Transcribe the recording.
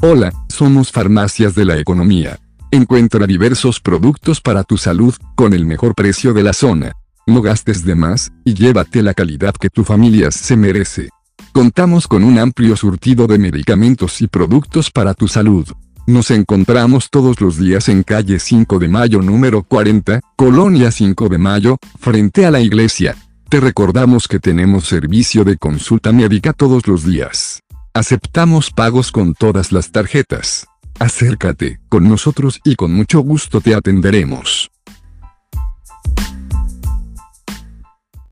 Hola, somos Farmacias de la Economía. Encuentra diversos productos para tu salud, con el mejor precio de la zona. No gastes de más, y llévate la calidad que tu familia se merece. Contamos con un amplio surtido de medicamentos y productos para tu salud. Nos encontramos todos los días en calle 5 de Mayo número 40, Colonia 5 de Mayo, frente a la iglesia. Te recordamos que tenemos servicio de consulta médica todos los días. Aceptamos pagos con todas las tarjetas. Acércate, con nosotros y con mucho gusto te atenderemos.